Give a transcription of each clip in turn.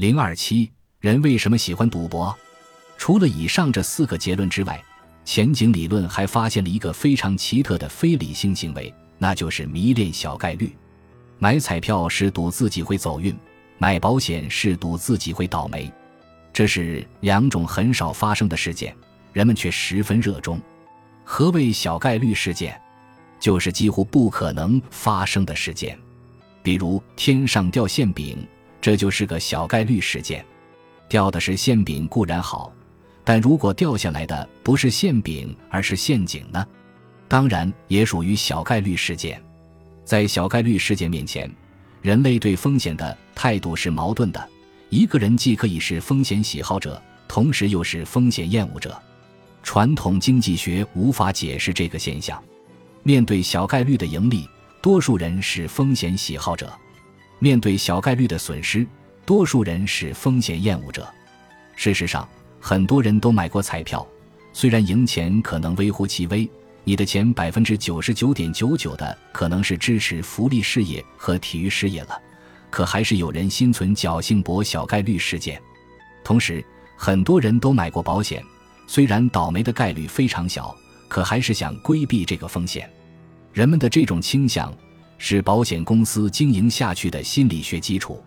零二七，人为什么喜欢赌博？除了以上这四个结论之外，前景理论还发现了一个非常奇特的非理性行为，那就是迷恋小概率。买彩票是赌自己会走运，买保险是赌自己会倒霉。这是两种很少发生的事件，人们却十分热衷。何谓小概率事件？就是几乎不可能发生的事件，比如天上掉馅饼，这就是个小概率事件。掉的是馅饼固然好，但如果掉下来的不是馅饼，而是陷阱呢？当然也属于小概率事件。在小概率事件面前，人类对风险的态度是矛盾的。一个人既可以是风险喜好者，同时又是风险厌恶者。传统经济学无法解释这个现象。面对小概率的盈利，多数人是风险喜好者；面对小概率的损失，多数人是风险厌恶者。事实上，很多人都买过彩票，虽然赢钱可能微乎其微，你的钱百分之九十九点九九的可能是支持福利事业和体育事业了。可还是有人心存侥幸博小概率事件，同时很多人都买过保险，虽然倒霉的概率非常小，可还是想规避这个风险。人们的这种倾向是保险公司经营下去的心理学基础。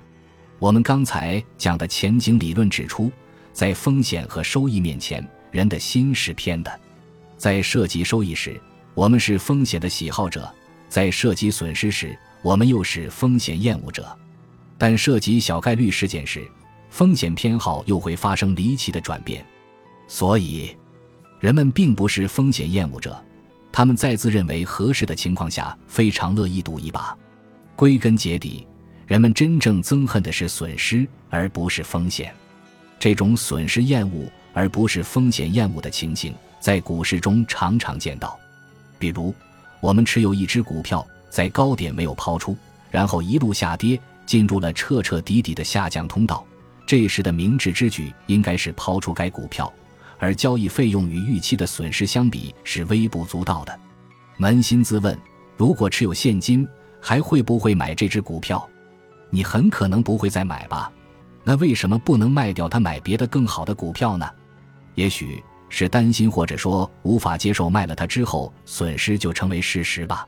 我们刚才讲的前景理论指出，在风险和收益面前，人的心是偏的。在涉及收益时，我们是风险的喜好者；在涉及损失时，我们又是风险厌恶者。但涉及小概率事件时，风险偏好又会发生离奇的转变，所以人们并不是风险厌恶者，他们在自认为合适的情况下非常乐意赌一把。归根结底，人们真正憎恨的是损失，而不是风险。这种损失厌恶而不是风险厌恶的情形，在股市中常常见到。比如，我们持有一只股票，在高点没有抛出，然后一路下跌。进入了彻彻底底的下降通道，这时的明智之举应该是抛出该股票，而交易费用与预期的损失相比是微不足道的。扪心自问，如果持有现金，还会不会买这只股票？你很可能不会再买吧？那为什么不能卖掉它，买别的更好的股票呢？也许是担心，或者说无法接受卖了它之后损失就成为事实吧。